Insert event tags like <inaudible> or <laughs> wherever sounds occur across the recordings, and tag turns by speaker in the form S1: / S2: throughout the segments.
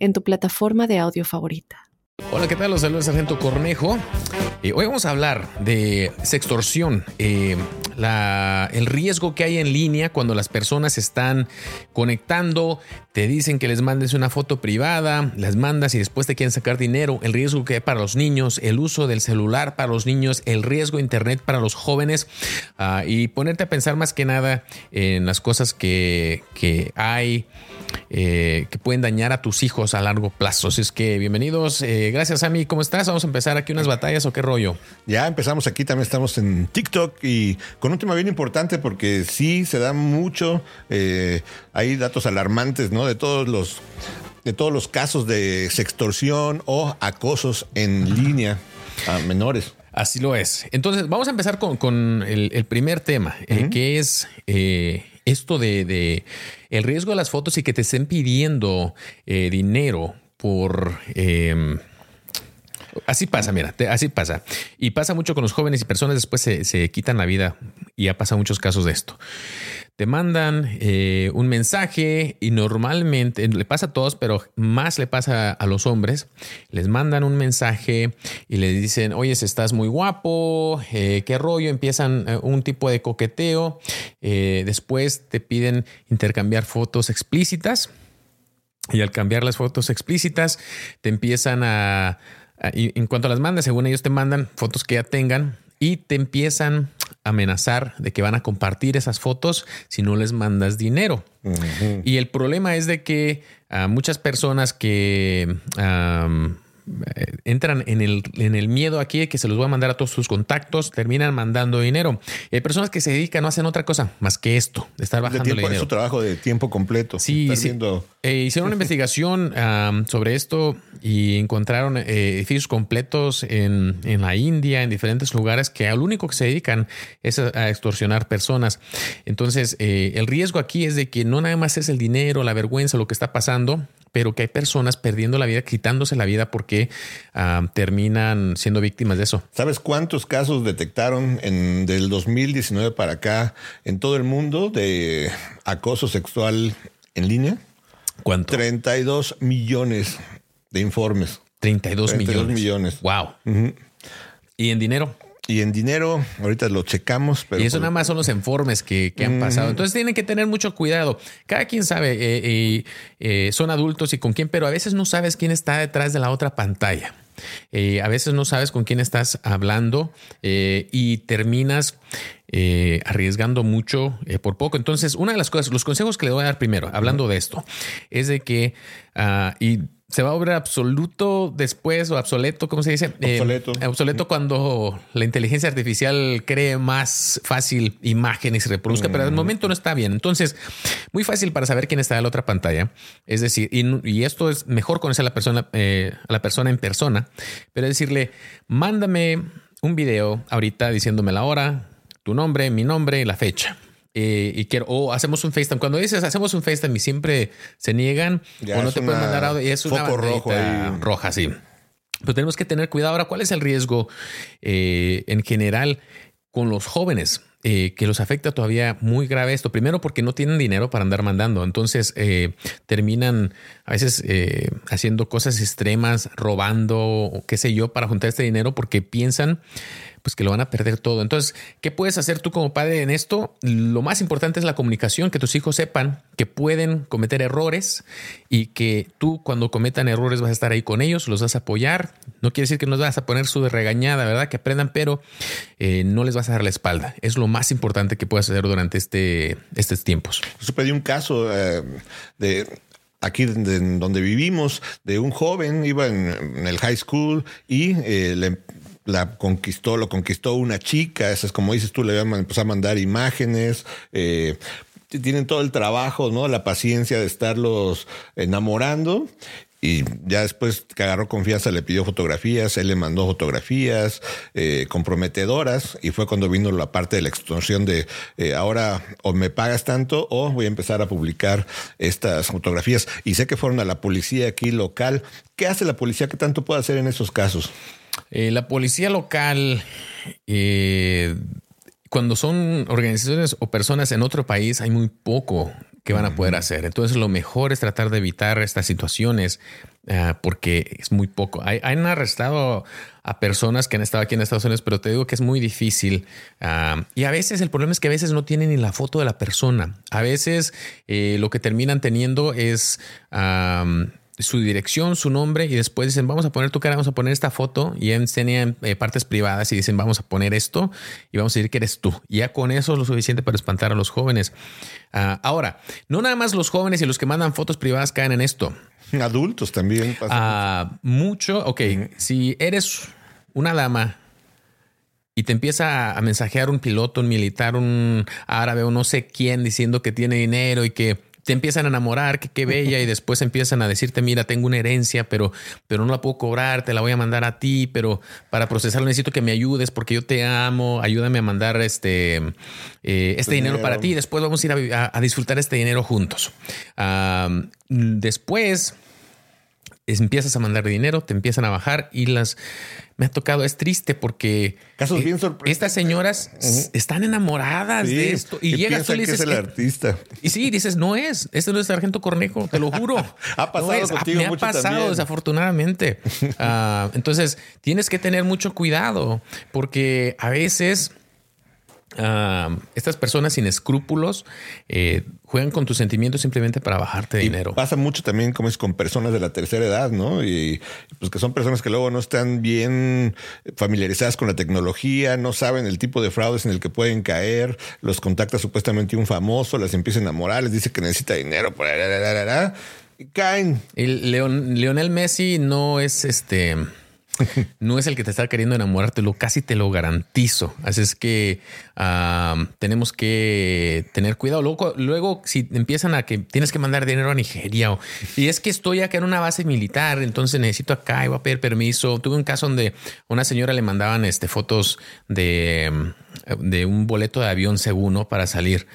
S1: en tu plataforma de audio favorita.
S2: Hola, ¿qué tal? Los saludos Sargento Cornejo. Eh, hoy vamos a hablar de sextorsión, eh, el riesgo que hay en línea cuando las personas están conectando, te dicen que les mandes una foto privada, las mandas y después te quieren sacar dinero, el riesgo que hay para los niños, el uso del celular para los niños, el riesgo de internet para los jóvenes ah, y ponerte a pensar más que nada en las cosas que, que hay eh, que pueden dañar a tus hijos a largo plazo. Así es que bienvenidos. Eh, gracias, Ami. ¿Cómo estás? Vamos a empezar aquí unas batallas o qué rollo.
S3: Ya empezamos aquí, también estamos en TikTok y con un tema bien importante porque sí se da mucho. Eh, hay datos alarmantes, ¿no? De todos los de todos los casos de sextorsión o acosos en línea a menores.
S2: Así lo es. Entonces, vamos a empezar con, el, primer tema, que es esto de, el riesgo de las fotos y que te estén pidiendo eh, dinero por... Em, así pasa, mira, así pasa. Y pasa mucho con los jóvenes y personas después se, se quitan la vida y ha pasado muchos casos de esto te mandan eh, un mensaje y normalmente le pasa a todos, pero más le pasa a los hombres. Les mandan un mensaje y le dicen, oye, estás muy guapo, eh, qué rollo, empiezan eh, un tipo de coqueteo. después te piden intercambiar fotos explícitas y al cambiar las fotos explícitas te empiezan a, en cuanto las mandas, según ellos te mandan fotos que ya tengan y te empiezan amenazar de que van a compartir esas fotos si no les mandas dinero. Y el problema es de que a muchas personas que entran en el, en el miedo aquí de que se los voy a mandar a todos sus contactos, terminan mandando dinero. hay personas que se dedican, no hacen otra cosa más que esto, de estar bajando dinero.
S3: Es su trabajo de tiempo completo.
S2: Sí, sí. Eh, hicieron una <laughs> investigación sobre esto y encontraron eh, edificios completos en, en, la India, en diferentes lugares, que al único que se dedican es a, extorsionar personas. Entonces, el riesgo aquí es de que no nada más es el dinero, la vergüenza, lo que está pasando, pero que hay personas perdiendo la vida, quitándose la vida porque terminan siendo víctimas de eso.
S3: ¿Sabes cuántos casos detectaron en, del 2019 para acá en todo el mundo de acoso sexual en línea?
S2: ¿Cuánto?
S3: 32 millones de informes.
S2: 32, 32 millones.
S3: millones.
S2: Wow. ¿Y en dinero?
S3: Y en dinero, ahorita lo checamos. Pero
S2: y eso nada más son los informes que, han pasado. Entonces tienen que tener mucho cuidado. Cada quien sabe, eh, eh, son adultos y con quién, pero a veces no sabes quién está detrás de la otra pantalla. Eh, a veces no sabes con quién estás hablando y terminas arriesgando mucho por poco. Entonces, una de las cosas, los consejos que le voy a dar primero, hablando de esto, es de que, ah, y se va a volver absoluto después o obsoleto, ¿cómo se dice?
S3: Eh, obsoleto.
S2: obsoleto cuando la inteligencia artificial cree más fácil imágenes y reproduzca, pero al momento no está bien. Entonces, muy fácil para saber quién está en la otra pantalla. Es decir, y, esto es mejor conocer a la persona, eh, a la persona en persona, pero decirle, mándame un video ahorita diciéndome la hora, tu nombre, mi nombre, la fecha. Eh, y quiero, o hacemos un FaceTime. Cuando dices hacemos un FaceTime y siempre se niegan o no te pueden mandar audio, y es una
S3: rojo
S2: roja, sí. Pero tenemos que tener cuidado. Ahora, ¿cuál es el riesgo eh, en general con los jóvenes? Eh, que los afecta todavía muy grave esto. Primero porque no tienen dinero para andar mandando. Entonces terminan a veces haciendo cosas extremas, robando o qué sé yo, para juntar este dinero porque piensan pues que lo van a perder todo. Entonces, ¿qué puedes hacer tú como padre en esto? Lo más importante es la comunicación, que tus hijos sepan que pueden cometer errores y que tú cuando cometan errores vas a estar ahí con ellos, los vas a apoyar. No quiere decir que nos vas a poner su regañada, ¿verdad? Que aprendan, pero eh, no les vas a dar la espalda. Es lo más importante que puedes hacer durante este, estos tiempos.
S3: Supe de un caso eh, de aquí donde vivimos, de un joven, iba en, el high school y eh, le la conquistó, lo conquistó una chica, eso es como dices tú, le empezó a mandar imágenes, eh, tienen todo el trabajo, ¿no? La paciencia de estarlos enamorando y ya después que agarró confianza le pidió fotografías, él le mandó fotografías eh, comprometedoras y fue cuando vino la parte de la extorsión de eh, ahora o me pagas tanto o voy a empezar a publicar estas fotografías. Y sé que fueron a la policía aquí local. ¿Qué hace la policía? ¿Qué tanto puede hacer en esos casos?
S2: Eh, la policía local, cuando son organizaciones o personas en otro país, hay muy poco que van a poder hacer. Entonces lo mejor es tratar de evitar estas situaciones ah, porque es muy poco. Hay, han arrestado a personas que han estado aquí en Estados Unidos, pero te digo que es muy difícil. Ah, y a veces el problema es que a veces no tienen ni la foto de la persona. A veces eh, lo que terminan teniendo es su dirección, su nombre y después dicen, vamos a poner tu cara, vamos a poner esta foto y enseñan eh, partes privadas y dicen, vamos a poner esto y vamos a decir que eres tú. Y ya con eso es lo suficiente para espantar a los jóvenes. Ah, ahora, no nada más los jóvenes y los que mandan fotos privadas caen en esto.
S3: Adultos también.
S2: Pasa mucho. Ok, si eres una dama y te empieza a mensajear un piloto, un militar, un árabe o no sé quién diciendo que tiene dinero y que te empiezan a enamorar, que qué bella, y después empiezan a decirte, mira, tengo una herencia, pero, pero no la puedo cobrar, te la voy a mandar a ti, pero para procesarlo necesito que me ayudes porque yo te amo, ayúdame a mandar este, eh, este dinero. para ti, después vamos a ir a, disfrutar este dinero juntos. después empiezas a mandar dinero, te empiezan a bajar y las me ha tocado, es triste porque
S3: Casos bien
S2: estas señoras están enamoradas de esto y, llegas tú y dices
S3: que es el artista.
S2: Y sí, dices, no es, este no es Sargento Cornejo, te lo juro. <laughs>
S3: ha pasado
S2: Me ha pasado desafortunadamente. <laughs> Ah, entonces, tienes que tener mucho cuidado porque a veces estas personas sin escrúpulos eh, juegan con tus sentimientos simplemente para bajarte dinero.
S3: Pasa mucho también como es con personas de la tercera edad, ¿no? Y pues que son personas que luego no están bien familiarizadas con la tecnología, no saben el tipo de fraudes en el que pueden caer, los contacta supuestamente un famoso, las empieza a enamorar, les dice que necesita dinero, y caen.
S2: El Leon, Leonel Messi no es este <laughs> no es el que te está queriendo enamorártelo, casi te lo garantizo. Así es que ah, tenemos que tener cuidado. Luego, luego, si empiezan a que tienes que mandar dinero a Nigeria y es que estoy acá en una base militar, entonces necesito acá y voy a pedir permiso. Tuve un caso donde una señora le mandaban este, fotos de, de un boleto de avión seguro para salir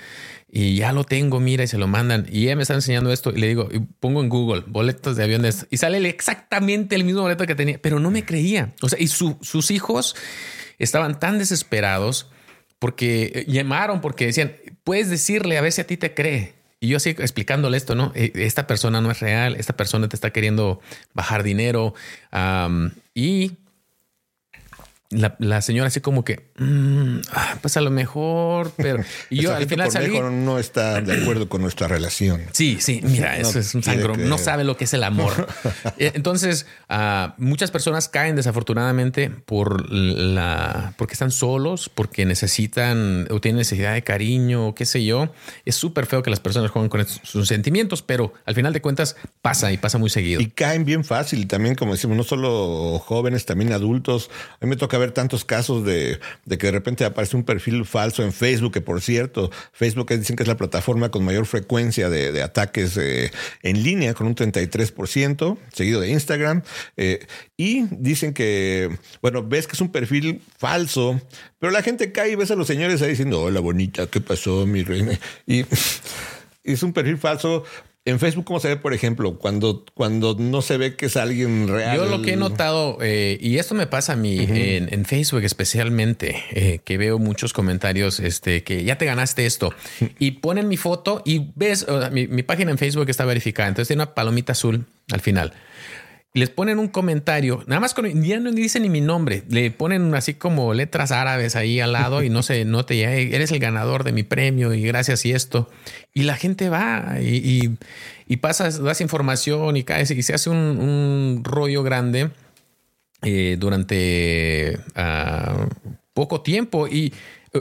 S2: y ya lo tengo, mira, y se lo mandan. Y ella me está enseñando esto y le digo, y pongo en Google boletos de aviones y sale exactamente el mismo boleto que tenía, pero no me creía. O sea, y sus hijos estaban tan desesperados porque eh, llamaron, porque decían, puedes decirle a ver si a ti te cree. Y yo así explicándole esto, ¿no? Eh, esta persona no es real, esta persona te está queriendo bajar dinero. y la, señora así como que, mm, ah, pues a lo mejor, pero <laughs>
S3: y yo al final salí, no está de acuerdo con nuestra relación. <clears throat>
S2: Sí, sí, mira, eso es un sangro, no sabe lo que es el amor. <laughs> Eh, entonces, ah, muchas personas caen desafortunadamente por la, porque están solos, porque necesitan o tienen necesidad de cariño, qué sé yo. Es súper feo que las personas jueguen con sus sentimientos, pero al final de cuentas pasa y pasa muy seguido.
S3: Y caen bien fácil también, como decimos, no solo jóvenes, también adultos. A mí me toca ver tantos casos de, que de repente aparece un perfil falso en Facebook, que por cierto, Facebook dicen que es la plataforma con mayor frecuencia de, ataques eh, en línea, con un 33%, seguido de Instagram. Eh, y dicen que, bueno, ves que es un perfil falso, pero la gente cae y ves a los señores ahí diciendo, hola bonita, ¿qué pasó, mi reina? Y <laughs> es un perfil falso en Facebook, ¿cómo se ve, por ejemplo, cuando, cuando no se ve que es alguien real?
S2: Yo lo que he notado, eh, y esto me pasa a mí en, Facebook especialmente, eh, que veo muchos comentarios este, que ya te ganaste esto <laughs> y ponen mi foto y ves, mi, mi, página en Facebook está verificada, entonces tiene una palomita azul al final les ponen un comentario, nada más con ya no dicen ni mi nombre, le ponen así como letras árabes ahí al lado y no se note ya eres el ganador de mi premio y gracias y esto. Y la gente va y, y, pasas, das información y caes y se hace un, rollo grande eh, durante ah, poco tiempo. Y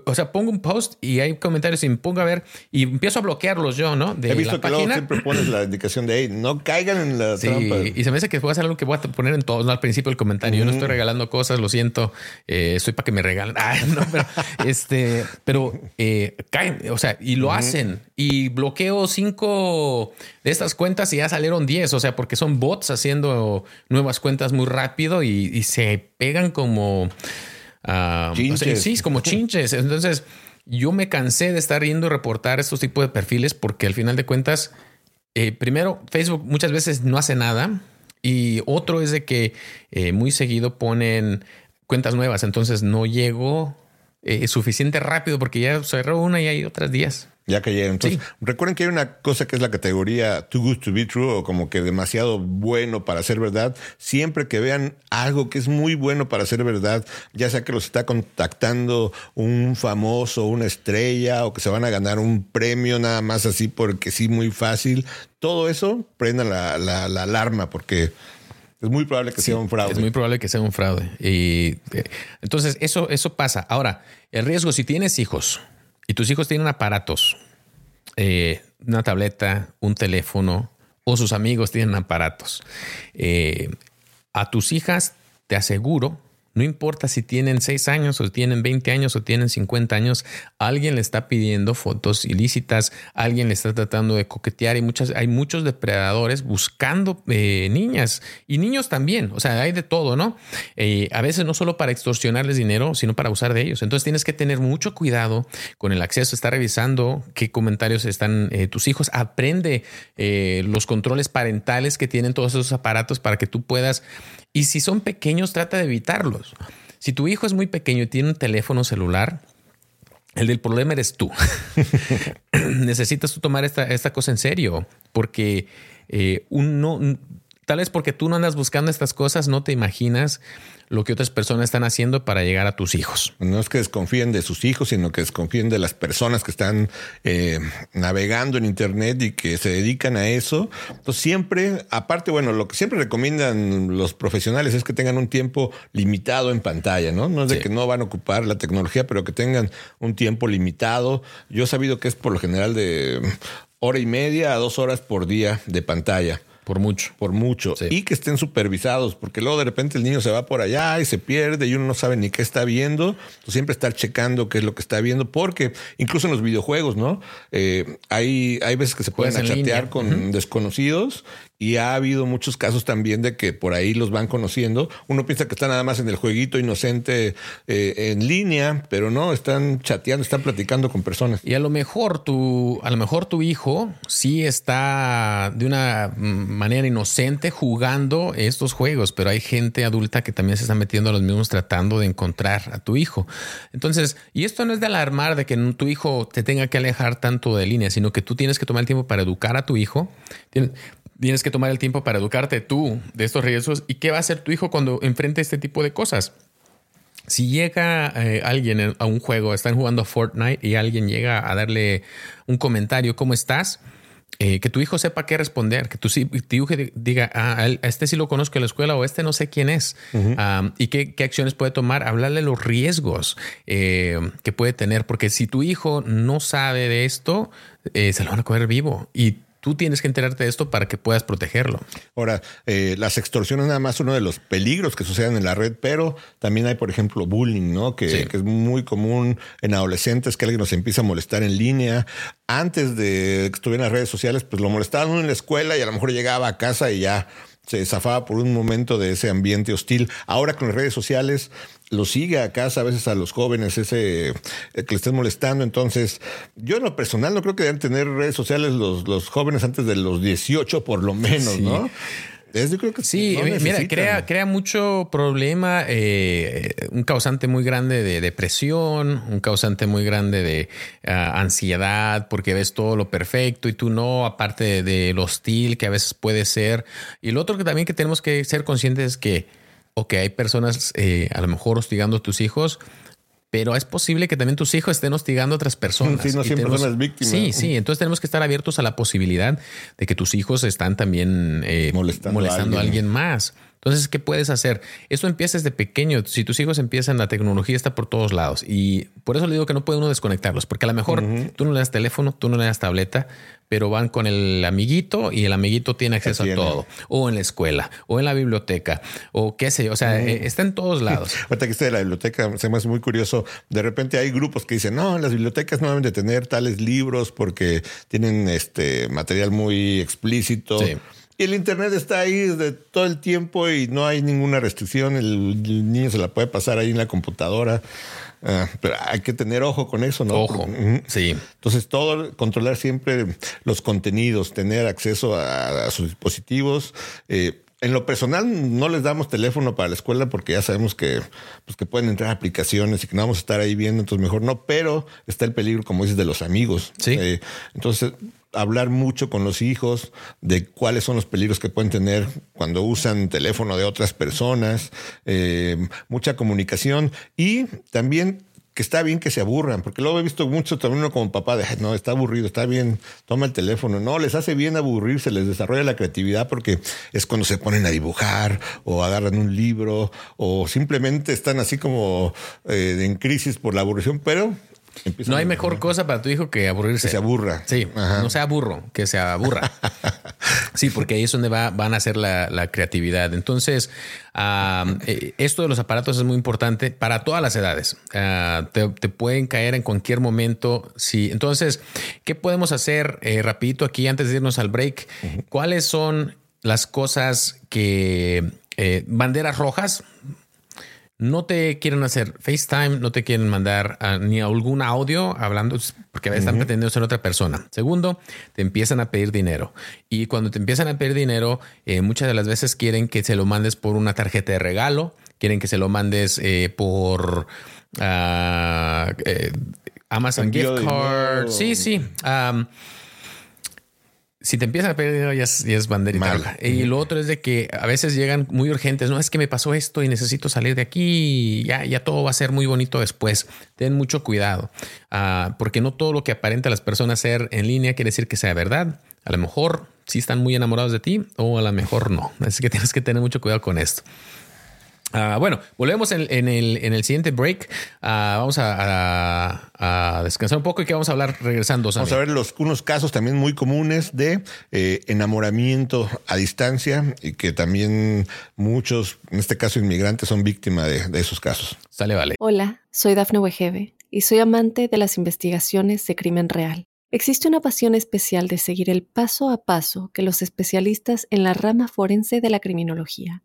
S2: o sea, pongo un post y hay comentarios y me pongo a ver y empiezo a bloquearlos yo, ¿no?
S3: De He visto que luego siempre pones la indicación de, hey, no caigan en la
S2: sí, Y se me hace que voy a hacer algo que voy a poner en todos, ¿no? Al principio del comentario. Yo no estoy regalando cosas, lo siento. Eh, estoy para que me regalen. <laughs> no, pero, este, pero eh, caen, o sea, y lo hacen. Y bloqueo cinco de estas cuentas y ya salieron diez. O sea, porque son bots haciendo nuevas cuentas muy rápido y se pegan como Ah, sí, es como chinches. Entonces, yo me cansé de estar yendo a reportar estos tipos de perfiles porque al final de cuentas, eh, primero, Facebook muchas veces no hace nada. Y otro es de que eh, muy seguido ponen cuentas nuevas. Entonces no llego eh, suficiente rápido porque ya cerró una y hay otras días.
S3: Ya cayeron. Entonces, recuerden que hay una cosa que es la categoría too good to be true o como que demasiado bueno para ser verdad. Siempre que vean algo que es muy bueno para ser verdad, ya sea que los está contactando un famoso, una estrella o que se van a ganar un premio nada más así porque sí, muy fácil. Todo eso prenda la, la, alarma porque es muy probable que sea un fraude.
S2: Es muy probable que sea un fraude. Y eh, entonces eso, eso pasa. Ahora, el riesgo, si tienes hijos, y tus hijos tienen aparatos, eh, una tableta, un teléfono, o sus amigos tienen aparatos, eh, a tus hijas te aseguro no importa si tienen 6 años o tienen 20 años o tienen 50 años, alguien le está pidiendo fotos ilícitas, alguien le está tratando de coquetear y muchas, hay muchos depredadores buscando eh, niñas y niños también. O sea, hay de todo, ¿no? Eh, a veces no solo para extorsionarles dinero, sino para usar de ellos. Entonces tienes que tener mucho cuidado con el acceso, está revisando qué comentarios están eh, tus hijos, aprende los controles parentales que tienen todos esos aparatos para que tú puedas y si son pequeños, trata de evitarlos. Si tu hijo es muy pequeño y tiene un teléfono celular, el del problema eres tú. <laughs> Necesitas tú tomar esta, esta, cosa en serio, porque eh, uno, tal vez porque tú no andas buscando estas cosas, no te imaginas lo que otras personas están haciendo para llegar a tus hijos.
S3: No es que desconfíen de sus hijos, sino que desconfíen de las personas que están eh, navegando en Internet y que se dedican a eso. Entonces siempre, aparte, bueno, lo que siempre recomiendan los profesionales es que tengan un tiempo limitado en pantalla, ¿no? No es de que no van a ocupar la tecnología, pero que tengan un tiempo limitado. Yo he sabido que es por lo general de hora y media a dos horas por día de pantalla.
S2: Por mucho.
S3: Por mucho. Y que estén supervisados, porque luego de repente el niño se va por allá y se pierde y uno no sabe ni qué está viendo. siempre estar checando qué es lo que está viendo, porque incluso en los videojuegos, ¿no? Eh, hay, hay veces que se pueden chatear con desconocidos y ha habido muchos casos también de que por ahí los van conociendo. Uno piensa que está nada más en el jueguito inocente eh, en línea, pero no, están chateando, están platicando con personas.
S2: Y a lo mejor tu, a lo mejor tu hijo sí está de una manera inocente jugando estos juegos, pero hay gente adulta que también se está metiendo a los mismos tratando de encontrar a tu hijo. Entonces, y esto no es de alarmar de que tu hijo te tenga que alejar tanto de línea, sino que tú tienes que tomar el tiempo para educar a tu hijo que tomar el tiempo para educarte tú de estos riesgos y qué va a hacer tu hijo cuando enfrente este tipo de cosas. Si llega eh, alguien a un juego, están jugando a Fortnite y alguien llega a darle un comentario, ¿cómo estás? Eh, que tu hijo sepa qué responder, que tu, hijo diga, ah, a este sí lo conozco en la escuela o este no sé quién es y qué, acciones puede tomar, hablarle los riesgos eh, que puede tener, porque si tu hijo no sabe de esto, se lo van a coger vivo y Tú tienes que enterarte de esto para que puedas protegerlo.
S3: Ahora, eh, las extorsiones nada más uno de los peligros que suceden en la red, pero también hay, por ejemplo, bullying, ¿no? Que, es muy común en adolescentes que alguien nos empieza a molestar en línea. Antes de que estuvieran las redes sociales, pues lo molestaban uno en la escuela y a lo mejor llegaba a casa y ya se zafaba por un momento de ese ambiente hostil. Ahora con las redes sociales lo sigue a casa a veces a los jóvenes ese eh, que le estén molestando. Entonces, yo en lo personal no creo que deben tener redes sociales los, los jóvenes antes de los 18 por lo menos, ¿no?
S2: creo que sí, mira, crea, crea mucho problema, eh, un causante muy grande de depresión, un causante muy grande de ah, ansiedad, porque ves todo lo perfecto y tú no, aparte de, lo hostil que a veces puede ser. Y lo otro que también que tenemos que ser conscientes es que, ok, hay personas eh, a lo mejor hostigando a tus hijos, pero es posible que también tus hijos estén hostigando a otras personas.
S3: Sí, no siempre son las víctimas.
S2: Sí, sí. Entonces tenemos que estar abiertos a la posibilidad de que tus hijos están también eh, molestando, a, alguien. más. Entonces, ¿qué puedes hacer? Eso empieza desde pequeño. Si tus hijos empiezan, la tecnología está por todos lados. Y por eso le digo que no puede uno desconectarlos, porque a lo mejor tú no le das teléfono, tú no le das tableta, pero van con el amiguito y el amiguito tiene acceso a todo. O en la escuela, o en la biblioteca, o qué sé yo. O sea, eh, está en todos <laughs> lados.
S3: Ahorita que esté de la biblioteca, se me hace muy curioso. De repente hay grupos que dicen, no, las bibliotecas no deben de tener tales libros porque tienen este material muy explícito. Y el internet está ahí desde todo el tiempo y no hay ninguna restricción. El, niño se la puede pasar ahí en la computadora. Ah, pero hay que tener ojo con eso, ¿no?
S2: Ojo. Sí.
S3: Entonces, todo, controlar siempre los contenidos, tener acceso a, sus dispositivos. Eh, en lo personal, no les damos teléfono para la escuela porque ya sabemos que, pues, que pueden entrar aplicaciones y que no vamos a estar ahí viendo, entonces mejor no, pero está el peligro, como dices, de los amigos.
S2: Sí.
S3: Eh, entonces, hablar mucho con los hijos de cuáles son los peligros que pueden tener cuando usan teléfono de otras personas, eh, mucha comunicación y también que está bien que se aburran, porque luego he visto mucho también uno como papá de, no, está aburrido, está bien, toma el teléfono. No, les hace bien aburrirse, les desarrolla la creatividad porque es cuando se ponen a dibujar o agarran un libro o simplemente están así como eh, en crisis por la aburrición, pero
S2: no hay mejor cosa para tu hijo que aburrirse.
S3: Que se aburra.
S2: Sí, no sea burro, que se aburra. <laughs> sí, porque ahí es donde va, van a hacer la, creatividad. Entonces, eh, esto de los aparatos es muy importante para todas las edades. Ah, te, pueden caer en cualquier momento. Sí. Entonces, ¿qué podemos hacer eh, rapidito aquí antes de irnos al break? ¿Cuáles son las cosas que... Eh, banderas rojas, no te quieren hacer FaceTime, no te quieren mandar ah, ni algún audio hablando porque están pretendiendo ser otra persona. Segundo, te empiezan a pedir dinero. Y cuando te empiezan a pedir dinero, eh, muchas de las veces quieren que se lo mandes por una tarjeta de regalo, quieren que se lo mandes eh, por eh, Amazon Gift Card. Sí, sí si te empiezan a pedir dinero, ya es, ya es banderita. Y lo otro es de que a veces llegan muy urgentes. No es que me pasó esto y necesito salir de aquí. Y ya, ya todo va a ser muy bonito después. Ten mucho cuidado, ah, porque no todo lo que aparenta a las personas ser en línea quiere decir que sea verdad. A lo mejor sí están muy enamorados de ti o a lo mejor no. Así que <laughs> tienes que tener mucho cuidado con esto. Ah, bueno, volvemos en, el, en, el, siguiente break. Ah, vamos a, descansar un poco y que vamos a hablar regresando.
S3: Vamos a ver los, unos casos también muy comunes de eh, enamoramiento a distancia y que también muchos, en este caso inmigrantes, son víctimas de, de esos casos.
S2: Sale, vale.
S1: Hola, soy Dafne Wegebe y soy amante de las investigaciones de crimen real. Existe una pasión especial de seguir el paso a paso que los especialistas en la rama forense de la criminología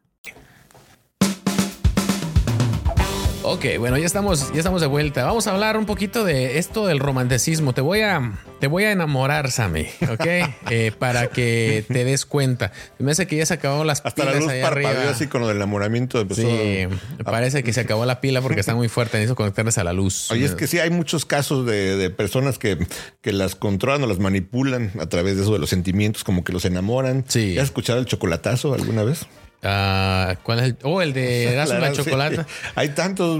S2: Ok, bueno, ya estamos, ya estamos de vuelta. Vamos a hablar un poquito de esto del romanticismo. Te voy a, te voy a enamorar, Sammy, ¿ok? <laughs> Eh, para que te des cuenta. Me hace que ya se acabó las
S3: Hasta pilas la luz arriba. así con lo del enamoramiento.
S2: sí, parece que se acabó la pila porque está muy fuerte. Necesito conectarles a la luz.
S3: Oye, es que sí hay muchos casos de, personas que, que, las controlan o las manipulan a través de eso de los sentimientos, como que los enamoran.
S2: Sí.
S3: ¿Ya has escuchado el chocolatazo alguna vez?
S2: Ah, ¿Cuál es el? Oh, el de das una chocolate.
S3: Hay tantos,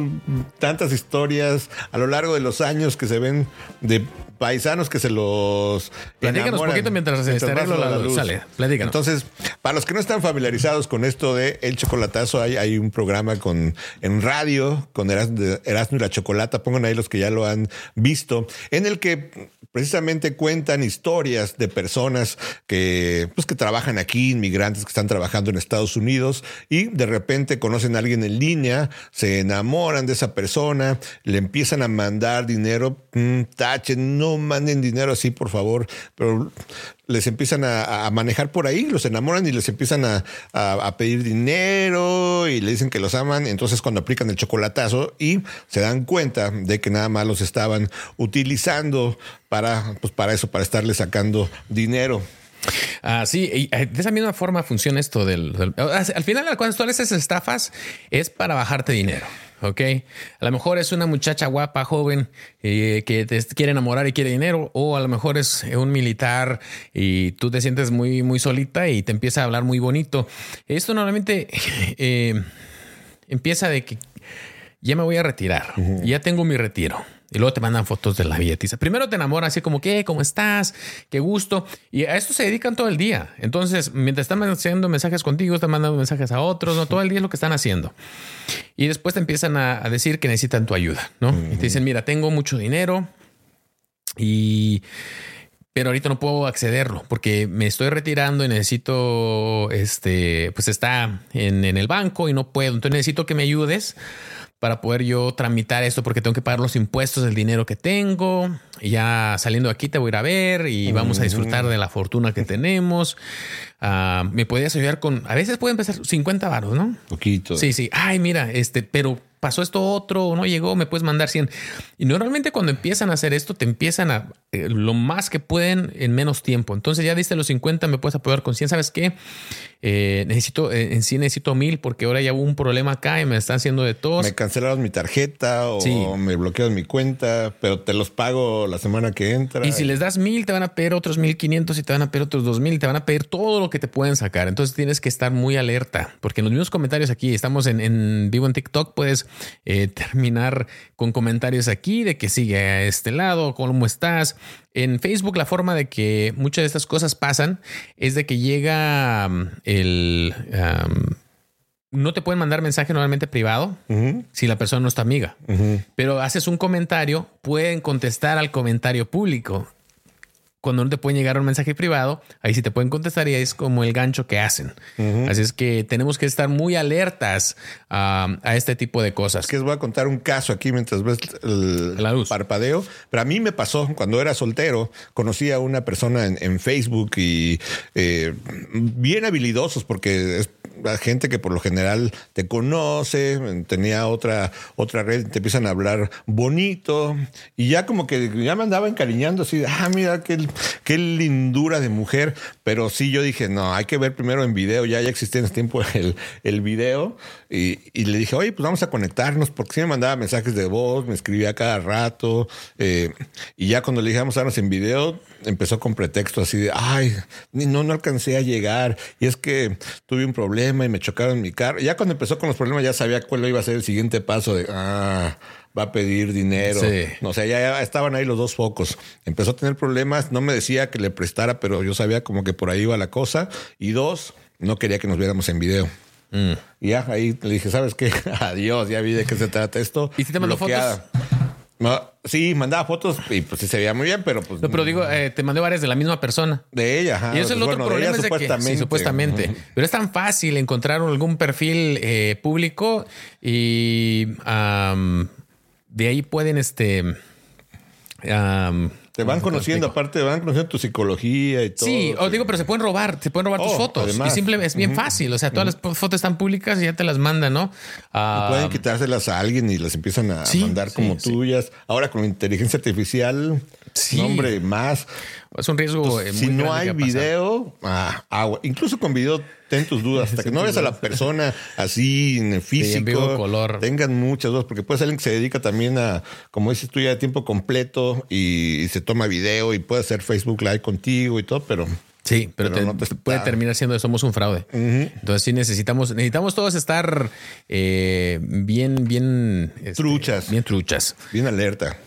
S3: tantas historias a lo largo de los años que se ven de paisanos que se los.
S2: Platícanos un poquito mientras, se la, la, luz. Sale,
S3: Entonces, para los que no están familiarizados con esto de El Chocolatazo, hay, hay un programa con en radio con Erasmo y la Chocolata. Pongan ahí los que ya lo han visto, en el que precisamente cuentan historias de personas que, pues, que trabajan aquí, inmigrantes que están trabajando en Estados Unidos y de repente conocen a alguien en línea, se enamoran de esa persona, le empiezan a mandar dinero, mm, tachen, no manden dinero así, por favor, pero les empiezan a, manejar por ahí, los enamoran y les empiezan a, pedir dinero y le dicen que los aman. Entonces, cuando aplican el chocolatazo y se dan cuenta de que nada más los estaban utilizando para, pues para eso, para estarle sacando dinero.
S2: Ah, sí, eh, de esa misma forma funciona esto del, al final, cuando tú haces estafas es para bajarte dinero. ¿Ok? A lo mejor es una muchacha guapa, joven, eh, que te quiere enamorar y quiere dinero, o a lo mejor es un militar y tú te sientes muy, muy solita y te empieza a hablar muy bonito. Esto normalmente <laughs> eh, empieza de que ya me voy a retirar, ya tengo mi retiro. Y luego te mandan fotos de la billetita. Primero te enamoran así como, ¿qué? ¿Cómo estás? ¿Qué gusto? Y a esto se dedican todo el día. Entonces, mientras están haciendo mensajes contigo, están mandando mensajes a otros, ¿no? Todo el día es lo que están haciendo. Y después te empiezan a, decir que necesitan tu ayuda, ¿no? Y te dicen, mira, tengo mucho dinero y pero ahorita no puedo accederlo porque me estoy retirando y necesito, este, pues está en, en, el banco y no puedo. Entonces necesito que me ayudes para poder yo tramitar esto porque tengo que pagar los impuestos del dinero que tengo. Y ya saliendo de aquí te voy a ir a ver y vamos a disfrutar de la fortuna que tenemos. Ah, me podías ayudar con, a veces pueden empezar 50 varos, ¿no?
S3: Poquito.
S2: Sí, sí. Ay, mira, este, pero pasó esto otro, no llegó, me puedes mandar 100. Y normalmente cuando empiezan a hacer esto, te empiezan a eh, lo más que pueden en menos tiempo. Entonces ya diste los 50, me puedes apoyar con 100. ¿Sabes qué? Eh, necesito, eh, en sí necesito mil porque ahora ya hubo un problema acá y me están haciendo de todo.
S3: Me cancelaron mi tarjeta o me bloquearon mi cuenta, pero te los pago la semana que entra.
S2: Y si les das mil, te van a pedir otros mil quinientos y te van a pedir otros dos mil y te van a pedir todo lo que te pueden sacar. Entonces tienes que estar muy alerta porque en los mismos comentarios aquí, estamos en, en vivo en TikTok, puedes eh, terminar con comentarios aquí de que sigue a este lado, cómo estás. En Facebook la forma de que muchas de estas cosas pasan es de que llega um, el... Um, no te pueden mandar mensaje normalmente privado si la persona no está amiga, pero haces un comentario, pueden contestar al comentario público cuando no te pueden llegar un mensaje privado, ahí sí te pueden contestar y es como el gancho que hacen. Así es que tenemos que estar muy alertas a este tipo de cosas.
S3: Es que les voy a contar un caso aquí mientras ves el La luz. parpadeo. Pero a mí me pasó cuando era soltero, conocí a una persona en, Facebook y eh, bien habilidosos porque es la gente que por lo general te conoce, tenía otra, otra red, te empiezan a hablar bonito y ya como que ya me andaba encariñando así, ah, mira qué, qué lindura de mujer, pero sí yo dije, no, hay que ver primero en video, ya, ya existía en ese tiempo el, el video y, y, le dije, oye, pues vamos a conectarnos, porque sí me mandaba mensajes de voz, me escribía cada rato eh, y ya cuando le dije, vamos a darnos en video, empezó con pretexto así de, ay, no, no alcancé a llegar y es que tuve un problema y me chocaron mi carro. Ya cuando empezó con los problemas ya sabía cuál iba a ser el siguiente paso de, ah, va a pedir dinero. No, o sea, ya, estaban ahí los dos focos. Empezó a tener problemas, no me decía que le prestara, pero yo sabía como que por ahí iba la cosa. Y dos, no quería que nos viéramos en video. Mm. Y ya ahí le dije, ¿sabes qué? <laughs> Adiós, ya vi de qué se trata esto.
S2: ¿Y si te mandó fotos?
S3: sí, mandaba fotos y pues sí se veía muy bien, pero pues.
S2: No, pero digo, eh, te mandé varias de la misma persona.
S3: De ella, ajá.
S2: Y eso es el otro problema. es de supuestamente. Que, supuestamente. Pero es tan fácil encontrar algún perfil eh, público y de ahí pueden este.
S3: Te van conociendo, aparte, van conociendo tu psicología y todo.
S2: Sí, os digo, pero se pueden robar, se pueden robar tus oh, fotos. y simplemente es bien fácil. O sea, todas las fotos están públicas y ya te las mandan, ¿no?
S3: pueden quitárselas a alguien y las empiezan a mandar como tuyas. Ahora con la inteligencia artificial, hombre, más.
S2: Es un riesgo.
S3: si no hay video, ah, agua. Incluso con video, ten tus dudas. Hasta que no veas a la persona así en el físico, color. tengan muchas dudas, porque puede ser alguien que se dedica también a, como dices tú, ya de tiempo completo y, se toma video y puede hacer Facebook Live contigo y todo, pero.
S2: Sí, pero, puede terminar siendo somos un fraude. Entonces sí necesitamos, necesitamos todos estar eh, bien, bien
S3: este, truchas.
S2: Bien truchas.
S3: Bien alerta.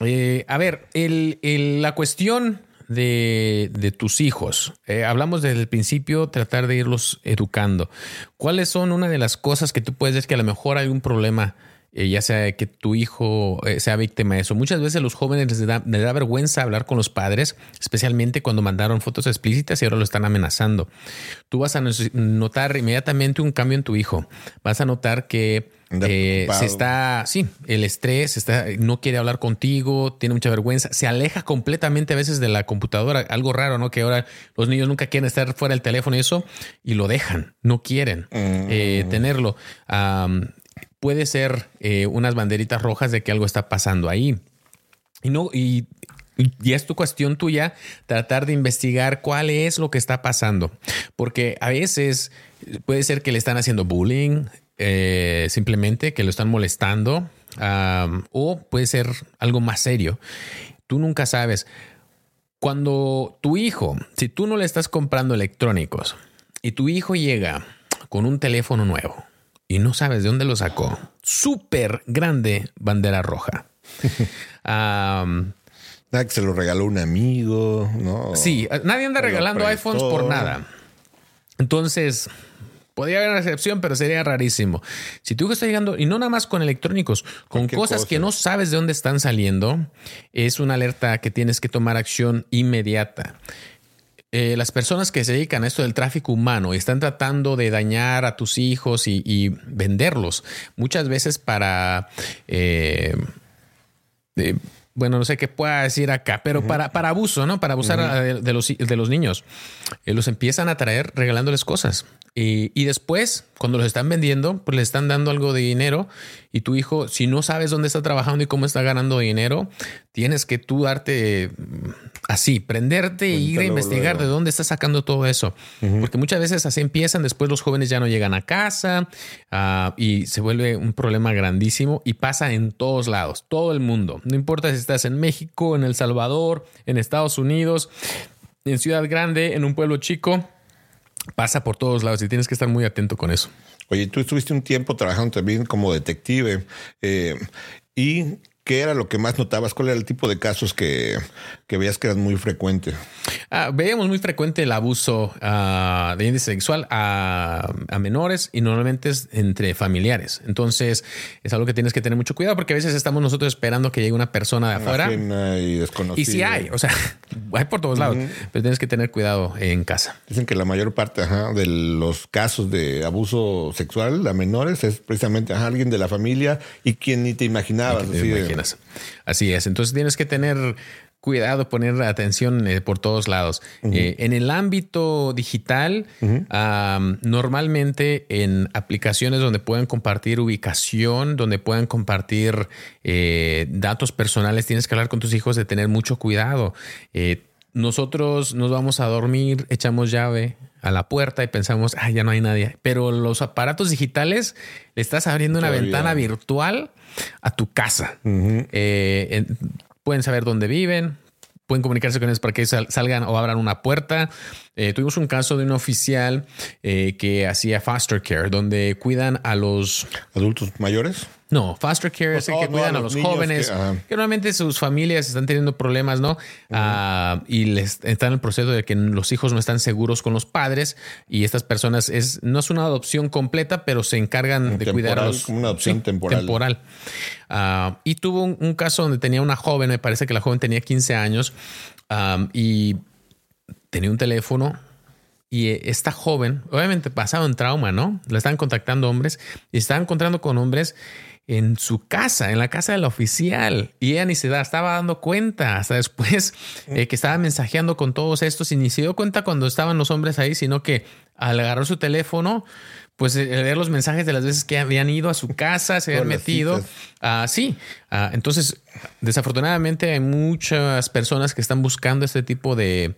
S2: Eh, a ver, el, la cuestión de, tus hijos? Eh, hablamos desde el principio, tratar de irlos educando. ¿Cuáles son una de las cosas que tú puedes decir que a lo mejor hay un problema? Eh, ya sea que tu hijo eh, sea víctima de eso. Muchas veces a los jóvenes les da, les da, vergüenza hablar con los padres, especialmente cuando mandaron fotos explícitas y ahora lo están amenazando. Tú vas a notar inmediatamente un cambio en tu hijo. Vas a notar que eh, se está, sí, el estrés, está, no quiere hablar contigo, tiene mucha vergüenza, se aleja completamente a veces de la computadora, algo raro, ¿no? Que ahora los niños nunca quieren estar fuera del teléfono y eso, y lo dejan, no quieren mm. tenerlo. Puede ser eh, unas banderitas rojas de que algo está pasando ahí. Y no, y es tu cuestión tuya tratar de investigar cuál es lo que está pasando. Porque a veces puede ser que le están haciendo bullying, eh, simplemente que lo están molestando o puede ser algo más serio. Tú nunca sabes. Cuando tu hijo, si tú no le estás comprando electrónicos y tu hijo llega con un teléfono nuevo y no sabes de dónde lo sacó, súper grande bandera roja. <laughs>
S3: Nada que se lo regaló un amigo, ¿no?
S2: Sí, nadie anda regalando iPhones por nada. Entonces, podría haber una excepción, pero sería rarísimo. Si tú está llegando, y no nada más con electrónicos, con cosas que no sabes de dónde están saliendo, es una alerta que tienes que tomar acción inmediata. Eh, las personas que se dedican a esto del tráfico humano y están tratando de dañar a tus hijos y, venderlos, muchas veces para... Eh, bueno, no sé qué pueda decir acá, pero para, para abuso, ¿no? Para abusar de, los, de los niños. Eh, los empiezan a traer regalándoles cosas. Y, después, cuando los están vendiendo, pues le están dando algo de dinero y tu hijo, si no sabes dónde está trabajando y cómo está ganando dinero, tienes que tú darte mm, así, prenderte e ir a investigar de dónde está sacando todo eso. Porque muchas veces así empiezan, después los jóvenes ya no llegan a casa ah, y se vuelve un problema grandísimo y pasa en todos lados, todo el mundo. No importa si estás en México, en El Salvador, en Estados Unidos, en Ciudad Grande, en un pueblo chico pasa por todos lados y tienes que estar muy atento con eso.
S3: Oye, tú estuviste un tiempo trabajando también como detective eh, y ¿Qué era lo que más notabas? ¿Cuál era el tipo de casos que, veías que eran muy frecuente?
S2: Ah, veíamos muy frecuente el abuso ah, de índice sexual a, menores y normalmente es entre familiares. Entonces es algo que tienes que tener mucho cuidado porque a veces estamos nosotros esperando que llegue una persona de afuera.
S3: Y,
S2: y sí hay, o sea, <laughs> hay por todos lados, pero tienes que tener cuidado en casa.
S3: Dicen que la mayor parte de los casos de abuso sexual a menores es precisamente alguien de la familia y quien ni te imaginabas.
S2: Así es. Entonces tienes que tener cuidado, poner atención eh, por todos lados. Eh, en el ámbito digital, normalmente en aplicaciones donde pueden compartir ubicación, donde pueden compartir eh, datos personales, tienes que hablar con tus hijos de tener mucho cuidado. nosotros nos vamos a dormir, echamos llave a la puerta y pensamos, ah, ya no hay nadie. Pero los aparatos digitales, le estás abriendo una ventana virtual a tu casa. Eh, pueden saber dónde viven, pueden comunicarse con ellos para que salgan o abran una puerta. Eh, tuvimos un caso de un oficial eh, que hacía foster care, donde cuidan a los
S3: adultos mayores.
S2: No, foster care es el que cuidan a los, jóvenes, que, normalmente sus familias están teniendo problemas, ¿no? Ah, y les están en el proceso de que los hijos no están seguros con los padres y estas personas es no es una adopción completa, pero se encargan de cuidar a los
S3: como una adopción temporal.
S2: temporal. Ah, y tuvo un, caso donde tenía una joven, me parece que la joven tenía 15 años y tenía un teléfono y eh, esta joven, obviamente pasado en trauma, ¿no? La estaban contactando hombres y estaban encontrando con hombres en su casa, en la casa del oficial. Y ella ni se da, estaba dando cuenta hasta después eh, que estaba mensajeando con todos estos y ni se dio cuenta cuando estaban los hombres ahí, sino que al agarrar su teléfono, pues eh, leer los mensajes de las veces que habían ido a su casa, se habían metido. Ah, sí, ah, entonces desafortunadamente hay muchas personas que están buscando este tipo de,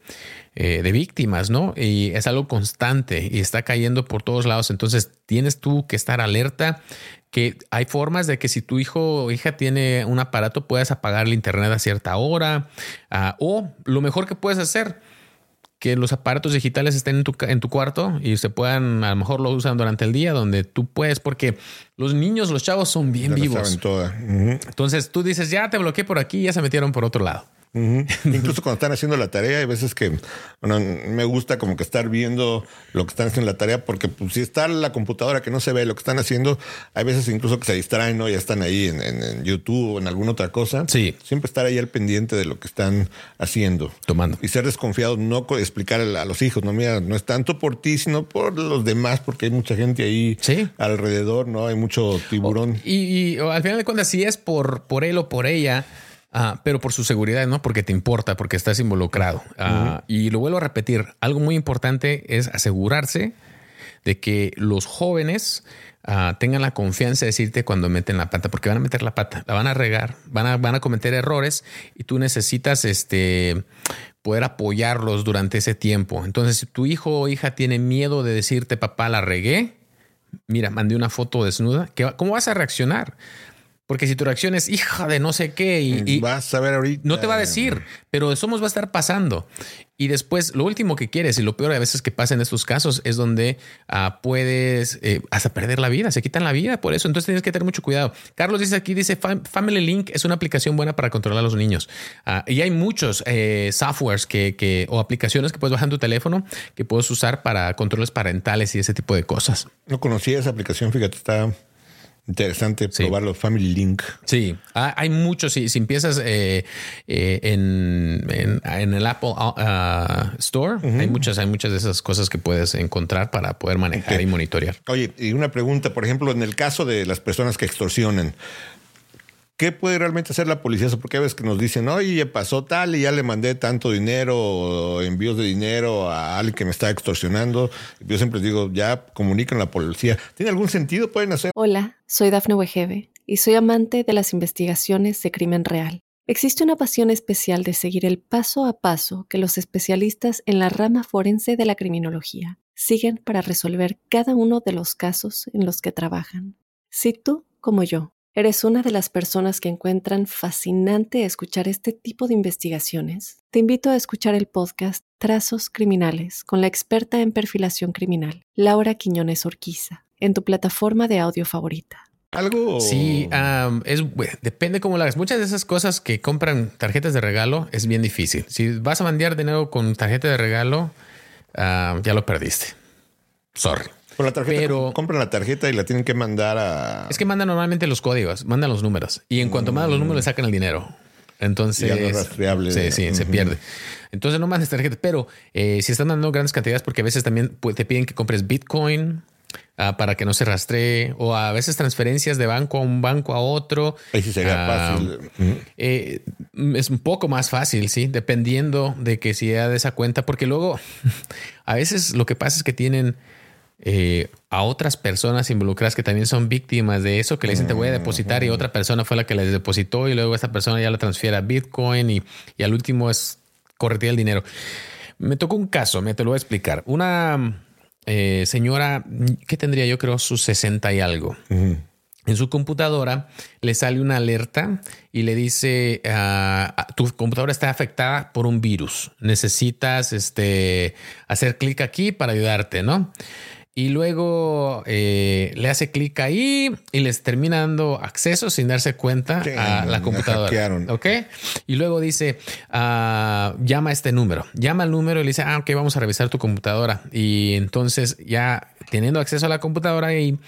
S2: eh, de víctimas, ¿no? Y es algo constante y está cayendo por todos lados. Entonces tienes tú que estar alerta que hay formas de que si tu hijo o hija tiene un aparato puedas apagar el internet a cierta hora ah, o lo mejor que puedes hacer que los aparatos digitales estén en tu, en tu cuarto y se puedan, a lo mejor lo usan durante el día donde tú puedes, porque los niños, los chavos son bien vivos. Entonces tú dices, ya te bloqueé por aquí, ya se metieron por otro lado. <laughs>
S3: Incluso cuando están haciendo la tarea, hay veces que bueno, me gusta como que estar viendo lo que están haciendo en la tarea, porque pues, si está la computadora que no se ve lo que están haciendo, hay veces incluso que se distraen, ¿no? Ya están ahí en, YouTube o en alguna otra cosa.
S2: Sí.
S3: Siempre estar ahí al pendiente de lo que están haciendo.
S2: Tomando.
S3: Y ser desconfiado, no explicar a los hijos, no, mira, no es tanto por ti, sino por los demás, porque hay mucha gente ahí alrededor, ¿no? Hay mucho tiburón.
S2: y, al final de cuentas, si es por, por él o por ella, Ah, pero por su seguridad, no porque te importa, porque estás involucrado. Ah, y lo vuelvo a repetir, algo muy importante es asegurarse de que los jóvenes ah, tengan la confianza de decirte cuando meten la pata, porque van a meter la pata, la van a regar, van a, van a cometer errores y tú necesitas este, poder apoyarlos durante ese tiempo. Entonces, si tu hijo o hija tiene miedo de decirte, papá, la regué, mira, mandé una foto desnuda, ¿cómo vas a reaccionar? Porque si tu reacción es hija de no sé qué y,
S3: vas a ver ahorita.
S2: No te va a decir, pero somos va a estar pasando. Y después, lo último que quieres y lo peor a veces que pasa en estos casos es donde ah, puedes eh, hasta perder la vida, se quitan la vida por eso. Entonces tienes que tener mucho cuidado. Carlos dice aquí, dice Family Link es una aplicación buena para controlar a los niños. Ah, y hay muchos eh, softwares que, o aplicaciones que puedes bajar en tu teléfono que puedes usar para controles parentales y ese tipo de cosas.
S3: No conocía esa aplicación, fíjate, está Interesante probarlo, Family Link.
S2: Sí, ah, hay muchos. Si, empiezas eh, eh, en, en, el Apple uh, Store, hay muchas, hay muchas de esas cosas que puedes encontrar para poder manejar y monitorear.
S3: Oye, y una pregunta, por ejemplo, en el caso de las personas que extorsionan, ¿Qué puede realmente hacer la policía? Porque a veces que nos dicen, oye, pasó tal y ya le mandé tanto dinero o envíos de dinero a alguien que me está extorsionando. Yo siempre digo, ya comunican a la policía. ¿Tiene algún sentido? ¿Pueden hacer?
S1: Hola, soy Dafne Wegebe y soy amante de las investigaciones de crimen real. Existe una pasión especial de seguir el paso a paso que los especialistas en la rama forense de la criminología siguen para resolver cada uno de los casos en los que trabajan. Si tú, como yo, ¿Eres una de las personas que encuentran fascinante escuchar este tipo de investigaciones? Te invito a escuchar el podcast Trazos Criminales con la experta en perfilación criminal, Laura Quiñones Orquiza, en tu plataforma de audio favorita.
S2: Algo. Sí, es, depende cómo lo hagas. Muchas de esas cosas que compran tarjetas de regalo es bien difícil. Si vas a mandar dinero con tarjeta de regalo, ya lo perdiste. Sorry
S3: la tarjeta, pero compran la tarjeta y la tienen que mandar a.
S2: Es que mandan normalmente los códigos, mandan los números. Y en cuanto mandan los números, le sacan el dinero. Entonces.
S3: Ya no es rastreable.
S2: Sí, sí, se pierde. Entonces no mandes tarjetas. Pero eh, si están dando grandes cantidades, porque a veces también te piden que compres Bitcoin. Ah, para que no se rastree o a veces transferencias de banco a un banco a otro.
S3: Ahí sí sería ah, fácil.
S2: Eh, es un poco más fácil, sí, dependiendo de que sea de esa cuenta, porque luego <laughs> a veces lo que pasa es que tienen eh, a otras personas involucradas que también son víctimas de eso, que le dicen te voy a depositar y otra persona fue la que les depositó y luego esta persona ya la transfiere a Bitcoin y, y al último es corregir el dinero. Me tocó un caso, me te lo voy a explicar. Una eh, señora que tendría yo creo sus 60 y algo. En su computadora le sale una alerta y le dice ah, tu computadora está afectada por un virus. Necesitas este, hacer clic aquí para ayudarte, ¿no? Y luego eh, le hace clic ahí y les termina dando acceso sin darse cuenta a la computadora. Ok. Y luego dice, ah, llama a este número, llama al número y le dice, ah, ok, vamos a revisar tu computadora. Y entonces ya teniendo acceso a la computadora y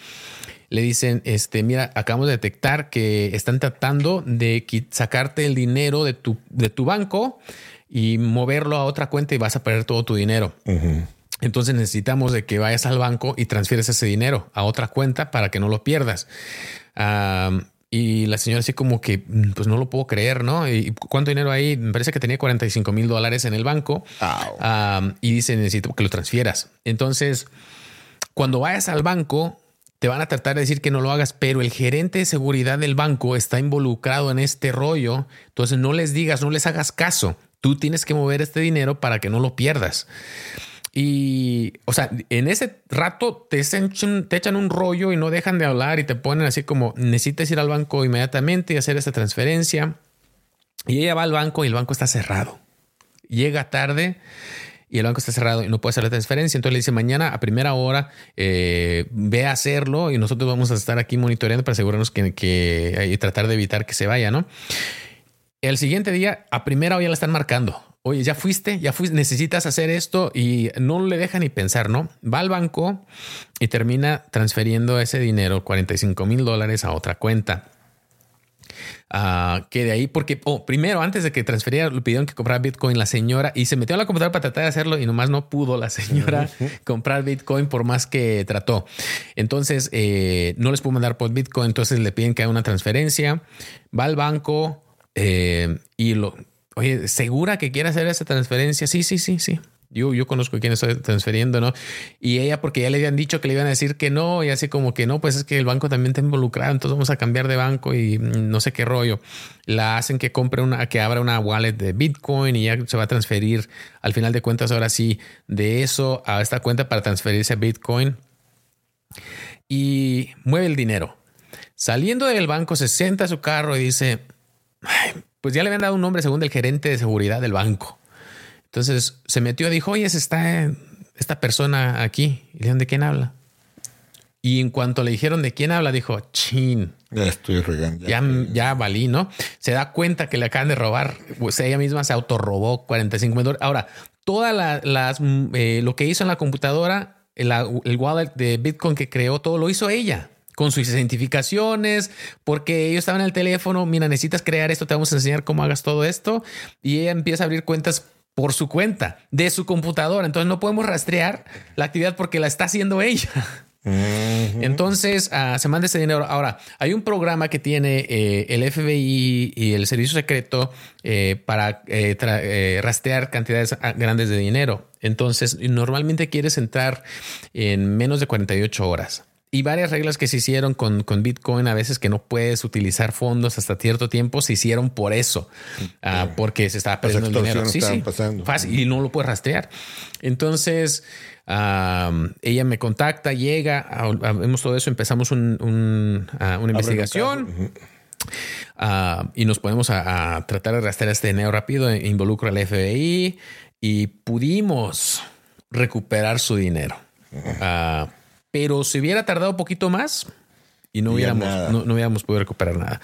S2: le dicen, este, mira, acabamos de detectar que están tratando de sacarte el dinero de tu, de tu banco y moverlo a otra cuenta y vas a perder todo tu dinero. Entonces necesitamos de que vayas al banco y transfieres ese dinero a otra cuenta para que no lo pierdas. y la señora así como que, mm, pues no lo puedo creer, ¿no? ¿Y cuánto dinero hay? Me parece que tenía 45 mil dólares en el banco. y dice, necesito que lo transfieras. Entonces, cuando vayas al banco, te van a tratar de decir que no lo hagas, pero el gerente de seguridad del banco está involucrado en este rollo. Entonces, no les digas, no les hagas caso. Tú tienes que mover este dinero para que no lo pierdas. Y, o sea, en ese rato te echan, te echan un rollo y no dejan de hablar y te ponen así como necesitas ir al banco inmediatamente y hacer esta transferencia. Y ella va al banco y el banco está cerrado. Llega tarde y el banco está cerrado y no puede hacer la transferencia. Entonces le dice mañana a primera hora eh, ve a hacerlo y nosotros vamos a estar aquí monitoreando para asegurarnos que, que y tratar de evitar que se vaya, ¿no? El siguiente día a primera hora ya la están marcando oye, ya fuiste, ya fuiste, necesitas hacer esto y no le deja ni pensar, ¿no? Va al banco y termina transfiriendo ese dinero, 45 mil dólares a otra cuenta. Ah, que de ahí, porque oh, primero, antes de que transferiera, le pidieron que comprara Bitcoin la señora y se metió a la computadora para tratar de hacerlo y nomás no pudo la señora <laughs> comprar Bitcoin por más que trató. Entonces, eh, no les pudo mandar por Bitcoin, entonces le piden que haga una transferencia, va al banco eh, y lo oye, ¿segura que quiere hacer esa transferencia? Sí, sí, sí, sí. Yo, yo conozco a quien está transfiriendo, ¿no? Y ella, porque ya le habían dicho que le iban a decir que no, y así como que no, pues es que el banco también está involucrado, entonces vamos a cambiar de banco y no sé qué rollo. La hacen que compre una, que abra una wallet de Bitcoin y ya se va a transferir al final de cuentas, ahora sí, de eso a esta cuenta para transferirse a Bitcoin. y mueve el dinero. Saliendo del banco, se sienta a su carro y dice, pues ya le habían dado un nombre según el gerente de seguridad del banco. Entonces se metió y dijo, oye, está esta persona aquí. Y le ¿de quién habla? Y en cuanto le dijeron de quién habla, dijo, chin.
S3: Ya estoy regando.
S2: Ya, ya, valí, ¿no? Se da cuenta que le acaban de robar. Pues ella misma se autorrobó 45 mil dólares. Ahora, toda las, eh, lo que hizo en la computadora, el, el wallet de Bitcoin que creó, todo lo hizo ella con sus identificaciones, porque ellos estaban en el teléfono, mira, necesitas crear esto, te vamos a enseñar cómo hagas todo esto. Y ella empieza a abrir cuentas por su cuenta, de su computadora. Entonces no podemos rastrear la actividad porque la está haciendo ella. Entonces ah, se manda ese dinero. Ahora, hay un programa que tiene eh, el FBI y el Servicio Secreto eh, para eh, rastrear cantidades ah, grandes de dinero. Entonces, normalmente quieres entrar en menos de 48 horas y varias reglas que se hicieron con, con, Bitcoin, a veces que no puedes utilizar fondos hasta cierto tiempo, se hicieron por eso, ah, porque se estaba perdiendo el dinero. Sí, sí, fácil y no lo puedes rastrear. Entonces, ella me contacta, llega, vemos todo eso, empezamos un, una investigación. y nos ponemos a, tratar de rastrear este dinero rápido, e involucro al FBI y pudimos recuperar su dinero. Pero si hubiera tardado un poquito más y no hubiéramos, no, hubiéramos podido recuperar nada.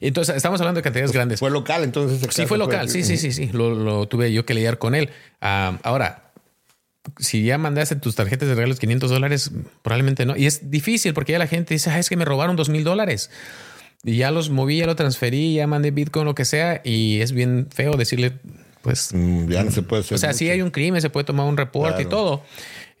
S2: Entonces, estamos hablando de cantidades grandes.
S3: Fue local, entonces.
S2: Sí, fue local. sí, sí, sí, sí. Lo, tuve yo que lidiar con él. Ah, ahora, si ya mandaste tus tarjetas de regalos 500 dólares, probablemente no. Y es difícil porque ya la gente dice, es que me robaron dos mil dólares. Y ya los moví, ya lo transferí, ya mandé Bitcoin, lo que sea. Y es bien feo decirle, pues.
S3: Mm, ya no se puede hacer.
S2: O sea, si hay un crimen, se puede tomar un reporte y todo.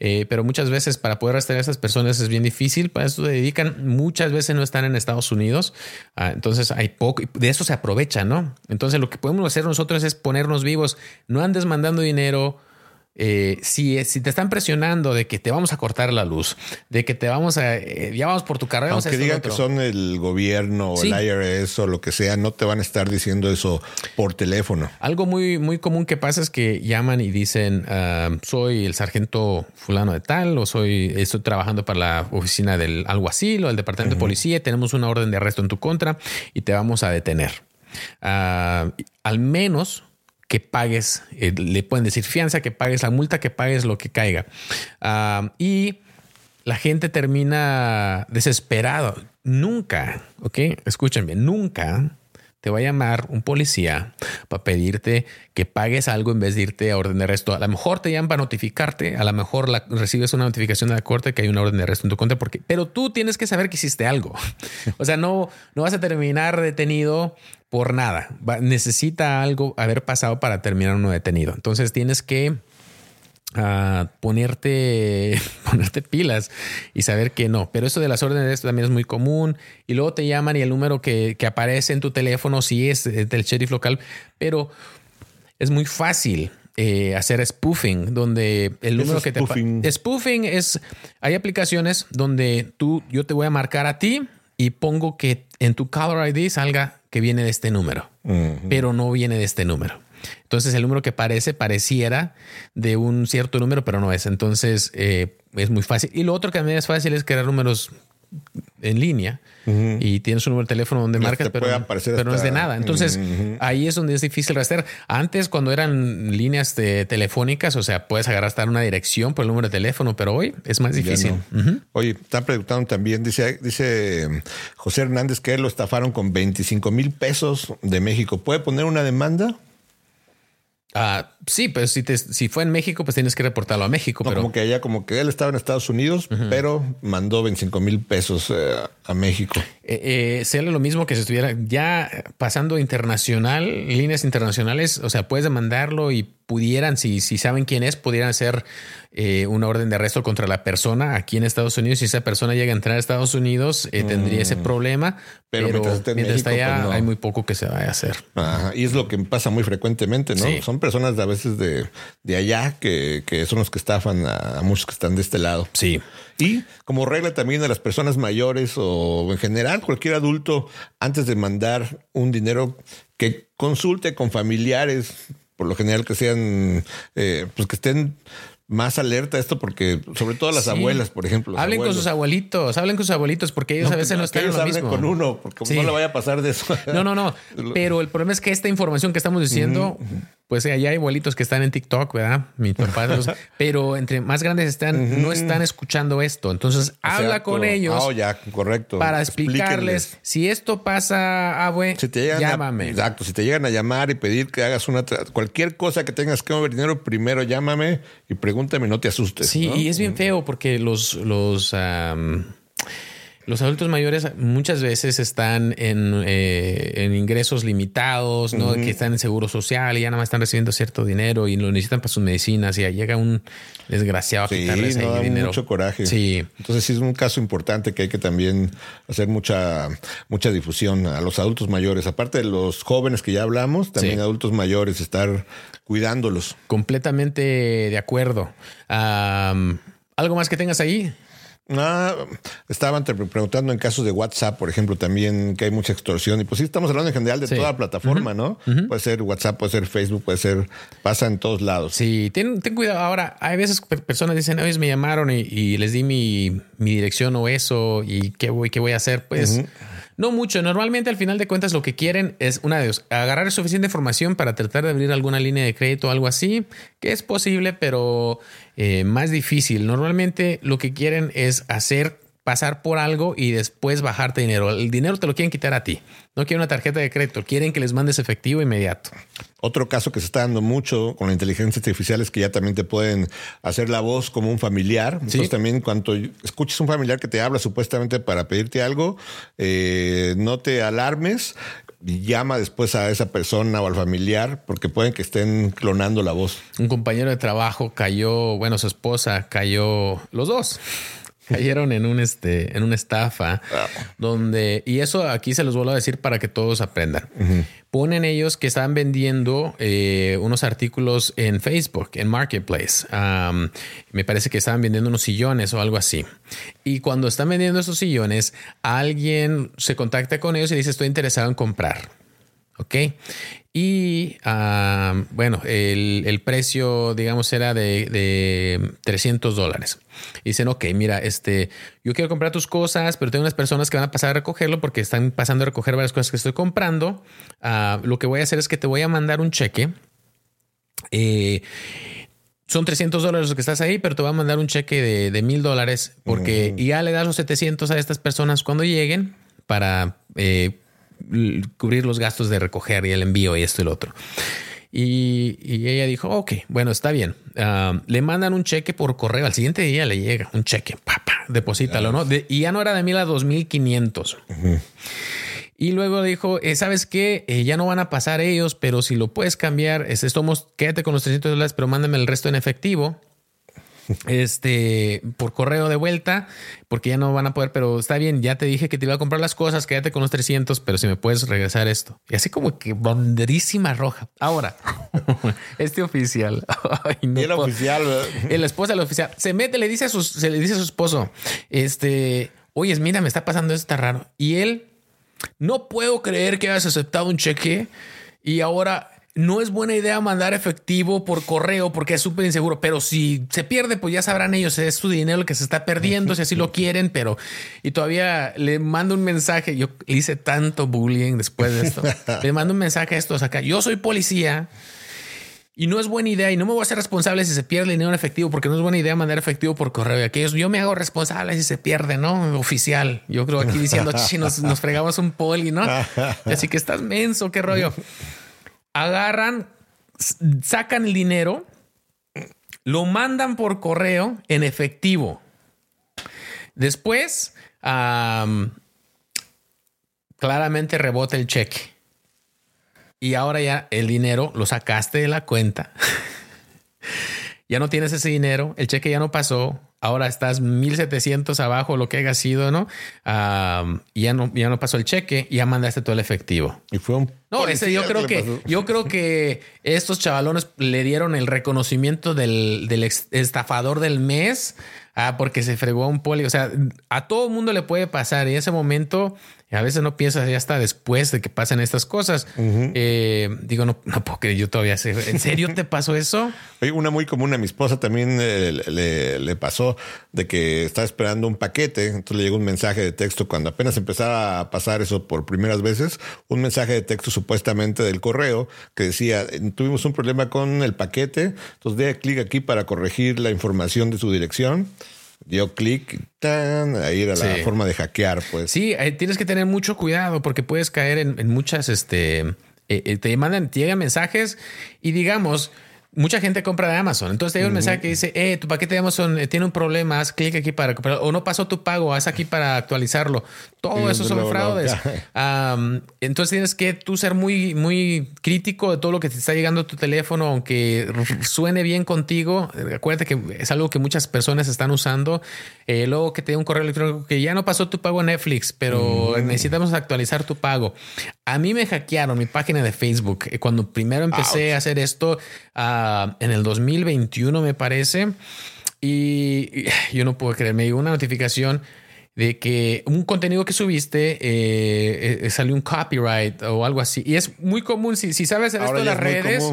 S2: Eh, pero muchas veces para poder rastrear a esas personas es bien difícil. Para eso se dedican. Muchas veces no están en Estados Unidos. Ah, entonces hay poco. De eso se aprovecha, ¿no? Entonces lo que podemos hacer nosotros es ponernos vivos. No andes mandando dinero eh, si, si te están presionando de que te vamos a cortar la luz, de que te vamos a, eh, ya vamos por tu carrera.
S3: Aunque digan que son el gobierno o el IRS o lo que sea, no te van a estar diciendo eso por teléfono.
S2: Algo muy, muy común que pasa es que llaman y dicen, ah, soy el sargento fulano de tal, o soy, estoy trabajando para la oficina del alguacil o el departamento de policía, tenemos una orden de arresto en tu contra y te vamos a detener. Ah, al menos que pagues, eh, le pueden decir fianza, que pagues la multa, que pagues lo que caiga. Ah, y la gente termina desesperado. Nunca, ok, escúchenme, nunca te va a llamar un policía para pedirte que pagues algo en vez de irte a orden de arresto. A lo mejor te llaman para notificarte, a lo mejor recibes una notificación de la corte que hay una orden de arresto en tu cuenta, porque, pero tú tienes que saber que hiciste algo. <laughs> o sea, no, no vas a terminar detenido por nada. necesita algo haber pasado para terminar uno detenido. Entonces tienes que a ponerte, <laughs> ponerte pilas y saber que no. Pero eso de las órdenes también es muy común. Y luego te llaman y el número que, aparece en tu teléfono sí es del sheriff local, pero es muy fácil. Eh, hacer spoofing, donde el número que spoofing? te spoofing es hay aplicaciones donde tú yo te voy a marcar a ti y pongo que en tu caller ID salga que viene de este número, pero no viene de este número. Entonces el número que parece pareciera de un cierto número, pero no es. Entonces eh, es muy fácil. Y lo otro que también es fácil es crear números en línea y tienes un número de teléfono donde marcas, pero, pero no es de nada. Entonces ahí es donde es difícil rastrear. Antes, cuando eran líneas de telefónicas, o sea, puedes agarrar hasta una dirección por el número de teléfono, pero hoy es más difícil.
S3: Oye, están preguntando también, dice, dice José Hernández que él lo estafaron con 25 mil pesos de México. ¿Puede poner una demanda?
S2: Ah, sí, pues si, te, si fue en México, pues tienes que reportarlo a México. pero
S3: como que allá, como que él estaba en Estados Unidos, pero mandó 25 mil pesos eh, a México.
S2: Eh, eh lo mismo que si estuviera ya pasando internacional, líneas internacionales, o sea, puedes demandarlo y pudieran, si, si saben quién es, pudieran hacer eh, una orden de arresto contra la persona aquí en Estados Unidos. Si esa persona llega a entrar a Estados Unidos, eh, tendría ese mm. problema. Pero, mientras, está allá, pues hay muy poco que se vaya a hacer.
S3: Y es lo que pasa muy frecuentemente, ¿no? Son personas a veces de, de allá que, que, son los que estafan a, muchos que están de este lado.
S2: Sí.
S3: Y como regla también a las personas mayores o en general cualquier adulto, antes de mandar un dinero, que consulte con familiares por lo general que sean, eh, pues que estén más alerta a esto porque, sobre todo las abuelas, por ejemplo.
S2: Hablen con sus abuelitos, hablen con sus abuelitos porque ellos a veces no están en lo mismo.
S3: con uno, porque no le vaya a pasar de eso.
S2: No, no, no. <laughs> Pero el problema es que esta información que estamos diciendo, pues allá hay abuelitos que están en TikTok, ¿verdad? Mi papá, <laughs> pero entre más grandes están, no están escuchando esto. Entonces, habla con ellos.
S3: Oh, ya, correcto.
S2: Para explicarles si esto pasa, abue, si te llámame.
S3: exacto. Si te llegan a llamar y pedir que hagas una cualquier cosa que tengas que mover dinero, primero llámame y pregúntame, no te asustes.
S2: Sí, y es bien feo porque los, los los adultos mayores muchas veces están en, eh, ingresos limitados, ¿no? Que están en seguro social y ya nada más están recibiendo cierto dinero y lo necesitan para sus medicinas y ya llega un desgraciado a quitarles
S3: ahí dinero. mucho coraje.
S2: Sí.
S3: Entonces sí es un caso importante que hay que también hacer mucha, mucha difusión a los adultos mayores. Aparte de los jóvenes que ya hablamos, también adultos mayores, estar cuidándolos.
S2: Completamente de acuerdo. ¿Algo más que tengas ahí?
S3: Ah, estaban preguntando en casos de WhatsApp, por ejemplo, también que hay mucha extorsión. Y pues sí, estamos hablando en general de toda la plataforma, ¿no? Puede ser WhatsApp, puede ser Facebook, puede ser, pasa en todos lados.
S2: Sí, ten, cuidado. Ahora, hay veces personas dicen, oye, me llamaron y, les di mi, dirección o eso, y qué voy, qué voy a hacer. Pues. No mucho. Normalmente, al final de cuentas, lo que quieren es una de dos: agarrar suficiente información para tratar de abrir alguna línea de crédito o algo así, que es posible, pero eh, más difícil. Normalmente, lo que quieren es hacer pasar por algo y después bajarte dinero. El dinero te lo quieren quitar a ti. No quieren una tarjeta de crédito, quieren que les mandes efectivo inmediato.
S3: Otro caso que se está dando mucho con la inteligencia artificial es que ya también te pueden hacer la voz como un familiar. Entonces también cuando escuches un familiar que te habla supuestamente para pedirte algo, eh, no te alarmes llama después a esa persona o al familiar porque pueden que estén clonando la voz.
S2: Un compañero de trabajo cayó, bueno, su esposa cayó, los dos cayeron en un este en una estafa donde y eso aquí se los vuelvo a decir para que todos aprendan. Ponen ellos que están vendiendo eh, unos artículos en Facebook, en Marketplace. me parece que estaban vendiendo unos sillones o algo así. Y cuando están vendiendo esos sillones, alguien se contacta con ellos y dice estoy interesado en comprar. ¿Ok? Y ah, bueno, el, precio, digamos, era de, 300 dólares. dicen, ok, mira, este, yo quiero comprar tus cosas, pero tengo unas personas que van a pasar a recogerlo porque están pasando a recoger varias cosas que estoy comprando. Ah, lo que voy a hacer es que te voy a mandar un cheque. Eh, son 300 dólares los que estás ahí, pero te voy a mandar un cheque de mil dólares porque ya le das los 700 a estas personas cuando lleguen para eh, cubrir los gastos de recoger y el envío y esto y lo otro. Y, ella dijo, ok, bueno, está bien. Ah, le mandan un cheque por correo. Al siguiente día le llega un cheque, papá, deposítalo, ¿no? y ya no era de mil a dos mil quinientos. Y luego dijo, eh, ¿sabes qué? Eh, ya no van a pasar ellos, pero si lo puedes cambiar, es, quédate con los 300 dólares, pero mándame el resto en efectivo este por correo de vuelta porque ya no van a poder, pero está bien, ya te dije que te iba a comprar las cosas, quédate con los 300, pero si me puedes regresar esto. Y así como que banderísima roja. Ahora, <laughs> este oficial, <laughs>
S3: el oficial,
S2: el esposa del oficial se mete, le dice a su, se le dice a su esposo, este, oye, mira, me está pasando esto, está raro. Y él, no puedo creer que hayas aceptado un cheque y ahora no es buena idea mandar efectivo por correo porque es súper inseguro, pero si se pierde, pues ya sabrán ellos, es su dinero que se está perdiendo, si así lo quieren, pero y todavía le mando un mensaje, yo hice tanto bullying después de esto, <laughs> le mando un mensaje a estos acá, yo soy policía y no es buena idea y no me voy a hacer responsable si se pierde el dinero en efectivo porque no es buena idea mandar efectivo por correo. Y aquellos, yo me hago responsable si se pierde, ¿no? Oficial. Yo creo aquí diciendo, nos, nos fregamos un poli, ¿no? <laughs> Así que estás menso, qué rollo agarran, sacan el dinero, lo mandan por correo en efectivo. Después, claramente rebota el cheque. Y ahora ya el dinero lo sacaste de la cuenta. <laughs> ya no tienes ese dinero, el cheque ya no pasó, ahora estás 1700 abajo, lo que haya sido, ¿no? y ya no, ya no pasó el cheque, ya mandaste todo el efectivo.
S3: Y fue un.
S2: No, ese yo creo que, yo creo que estos chavalones le dieron el reconocimiento del, del estafador del mes Ah, porque se fregó un poli. O sea, a todo mundo le puede pasar. Y en ese momento, a veces no piensas ya hasta después de que pasen estas cosas. Eh, digo, no, no puedo creer, yo todavía sé. ¿En serio te pasó eso? <laughs>
S3: Oye, una muy común a mi esposa también eh, le, le, pasó de que estaba esperando un paquete. Entonces le llegó un mensaje de texto cuando apenas empezaba a pasar eso por primeras veces. Un mensaje de texto supuestamente del correo que decía: Tuvimos un problema con el paquete. Entonces dé clic aquí para corregir la información de su dirección dio clic, tan, ahí era la forma de hackear, pues.
S2: Sí, eh, tienes que tener mucho cuidado porque puedes caer en, muchas, este, eh, eh, te mandan, te llegan mensajes y digamos, mucha gente compra de Amazon. Entonces te llega un mensaje que dice, eh, tu paquete de Amazon tiene un problema, haz clic aquí para o no pasó tu pago, haz aquí para actualizarlo. Todo eso son fraudes. <laughs> entonces tienes que tú ser muy, muy crítico de todo lo que te está llegando a tu teléfono, aunque suene bien contigo. Acuérdate que es algo que muchas personas están usando. Eh, luego que te dé un correo electrónico que ya no pasó tu pago en Netflix, pero mm. necesitamos actualizar tu pago. A mí me hackearon mi página de Facebook. Eh, cuando primero empecé a hacer esto uh, en el 2021, me parece. Y yo no puedo creer, me llegó una notificación de que un contenido que subiste eh, eh, salió un copyright o algo así. Y es muy común, si, si sabes esto de las redes,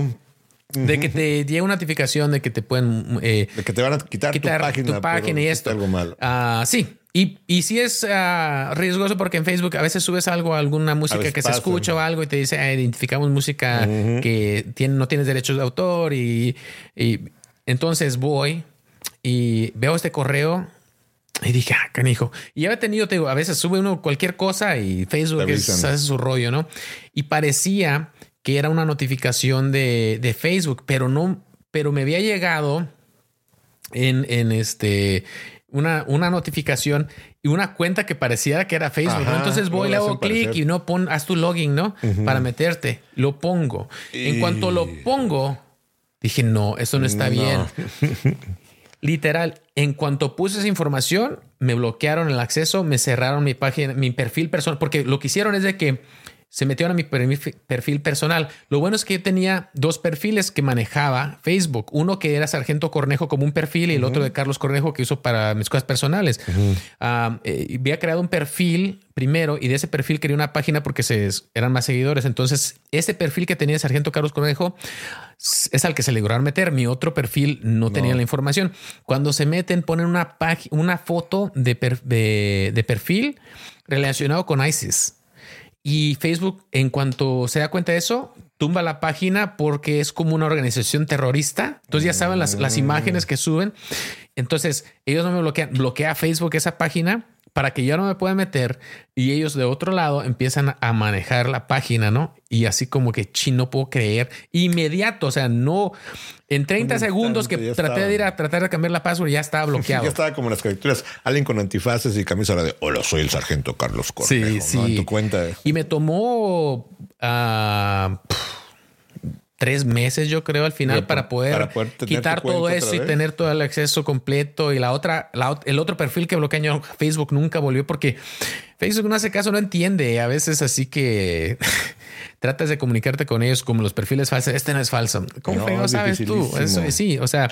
S2: de que te llega una notificación de que te pueden...
S3: Eh, de que te van a quitar, tu página,
S2: tu página y esto.
S3: Algo malo.
S2: Ah, sí. Y, y sí es ah, riesgoso porque en Facebook a veces subes algo, alguna música que se escucha o algo y te dice, ah, identificamos música que tiene, no tienes derechos de autor y, y entonces voy y veo este correo y dije, ah, canijo. Y había tenido, te digo, a veces sube uno cualquier cosa y Facebook hace su rollo, ¿no? Y parecía que era una notificación de, Facebook, pero no, pero me había llegado en, en este, una, una notificación y una cuenta que pareciera que era Facebook. Entonces voy, le hago clic y no pon, haz tu login, ¿no? Para meterte. Lo pongo. En cuanto lo pongo, dije, no, eso no está bien. <laughs> Literal, en cuanto puse esa información, me bloquearon el acceso, me cerraron mi página, mi perfil personal, porque lo que hicieron es de que se metieron a mi perfil personal. Lo bueno es que yo tenía dos perfiles que manejaba Facebook. Uno que era Sargento Cornejo como un perfil y el otro de Carlos Cornejo que uso para mis cosas personales. Eh, había creado un perfil primero y de ese perfil quería una página porque se, eran más seguidores. Entonces, ese perfil que tenía Sargento Carlos Cornejo es al que se lograron meter. Mi otro perfil no, tenía la información. Cuando se meten, ponen una, una foto de, de perfil relacionado con ISIS. Y Facebook, en cuanto se da cuenta de eso, tumba la página porque es como una organización terrorista. Entonces ya saben las, las imágenes que suben. Entonces ellos no me bloquean, bloquea Facebook esa página para que yo no me pueda meter y ellos de otro lado empiezan a manejar la página, ¿no? Y así como que chino no puedo creer inmediato, o sea, no en 30 segundos que traté de ir a tratar de cambiar la password ya estaba <laughs> bloqueado.
S3: ya estaba como las caricaturas, alguien con antifaces y camisa de hola, soy el sargento Carlos Cornejo, sí, sí. En tu cuenta.
S2: Y me tomó uh, tres meses, yo creo, al final para poder, quitar todo eso y tener todo el acceso completo. Y la otra, el otro perfil que bloqueó Facebook nunca volvió porque Facebook no hace caso, no entiende. A veces así que <laughs> tratas de comunicarte con ellos como los perfiles falsos. Este no es falso. ¿Cómo no, sabes tú? Eso, sí, o sea,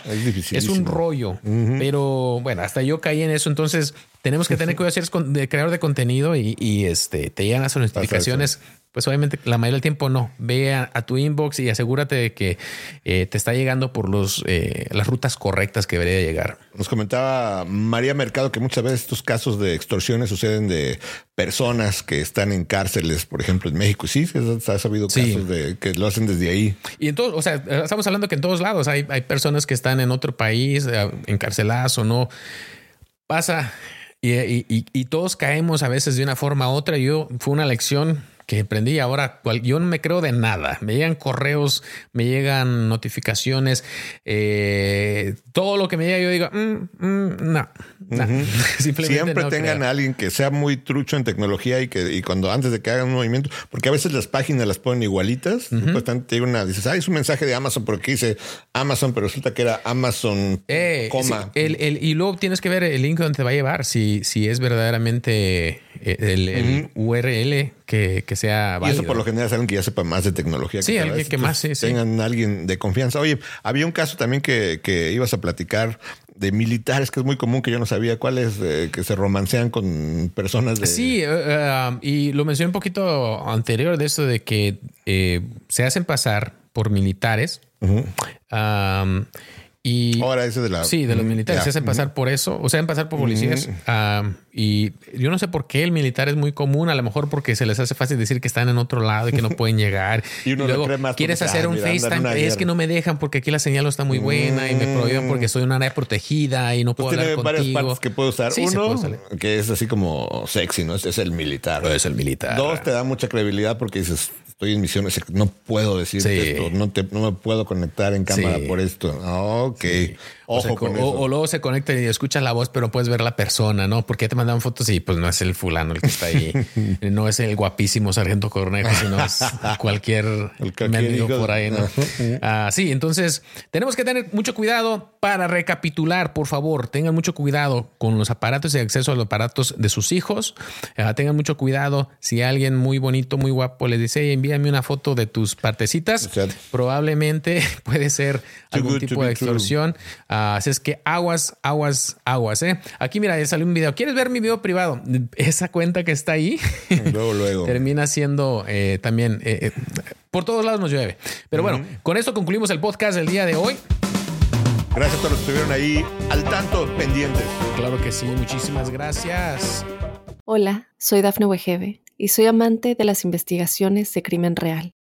S2: es, un rollo. Pero bueno, hasta yo caí en eso. Entonces tenemos que tener <laughs> cuidado si eres de creador de contenido y, este te llegan las notificaciones pues obviamente la mayoría del tiempo no. Ve a, tu inbox y asegúrate de que eh, te está llegando por los, eh, las rutas correctas que debería llegar.
S3: Nos comentaba María Mercado que muchas veces estos casos de extorsiones suceden de personas que están en cárceles, por ejemplo, en México. Sí, ha habido casos de que lo hacen desde ahí.
S2: Y en todos, o sea, estamos hablando que en todos lados hay, hay personas que están en otro país, eh, encarceladas o no. Pasa y, y, y, todos caemos a veces de una forma u otra. Yo fue una lección que prendí. Ahora yo no me creo de nada. Me llegan correos, me llegan notificaciones, eh, todo lo que me llega yo digo, mm, mm, no, <laughs>
S3: Siempre tengan a alguien que sea muy trucho en tecnología y que y cuando antes de que hagan un movimiento, porque a veces las páginas las ponen igualitas, te una, dices, ah, es un mensaje de Amazon porque dice Amazon, pero resulta que era Amazon,
S2: eh, coma. el, el, y luego tienes que ver el link donde te va a llevar, si, si es verdaderamente eh, el, URL que, que, sea válido.
S3: Y eso por lo general es alguien que ya sepa más de tecnología.
S2: Sí, alguien que más, sí,
S3: Tengan alguien de confianza. Oye, había un caso también que, que ibas a platicar de militares, que es muy común, que yo no sabía cuáles, eh, que se romancean con personas de...
S2: Sí, eh, eh, y lo mencioné un poquito anterior de eso de que se hacen pasar por militares. Y
S3: ahora ese de la
S2: sí de los mm, militares. se hacen pasar por eso. O se hacen pasar por policías y yo no sé por qué el militar es muy común a lo mejor porque se les hace fácil decir que están en otro lado y que no <laughs> pueden llegar.
S3: Y, luego
S2: quieres hacer un FaceTime es que no me dejan porque aquí la señal no está muy buena y me mm. prohíben porque soy una área protegida y no pues puedo
S3: tiene
S2: hablar
S3: varias
S2: contigo.
S3: partes que puedo usar. Uno que es así como sexy no este es el militar.
S2: Es el militar.
S3: Dos te da mucha credibilidad porque dices estoy en misiones, no puedo decir esto, no, te, no me puedo conectar en cámara por esto. Ok.
S2: Ojo o, luego se conecta y escuchas la voz, pero puedes ver la persona, ¿no? Porque te mandan fotos y pues no es el fulano el que está ahí. <laughs> no es el guapísimo sargento Cornejo, sino es <laughs> cualquier mendigo por ahí, ¿no? <laughs> Ah, sí, entonces tenemos que tener mucho cuidado para recapitular, por favor. Tengan mucho cuidado con los aparatos y acceso a los aparatos de sus hijos. Ah, tengan mucho cuidado si alguien muy bonito, muy guapo les dice, envíame una foto de tus partecitas. Probablemente puede ser algún tipo de extorsión. Así es que aguas, aguas, aguas. ¿eh? Aquí, mira, ya salió un video. ¿Quieres ver mi video privado? <laughs> Esa cuenta que está ahí <laughs>
S3: luego, luego.
S2: termina siendo eh, también eh, eh, por todos lados nos llueve. Pero bueno, con esto concluimos el podcast del día de hoy.
S3: Gracias a todos los que estuvieron ahí al tanto, pendientes.
S2: Claro que sí, muchísimas gracias.
S1: Hola, soy Dafne Wegebe y soy amante de las investigaciones de crimen real.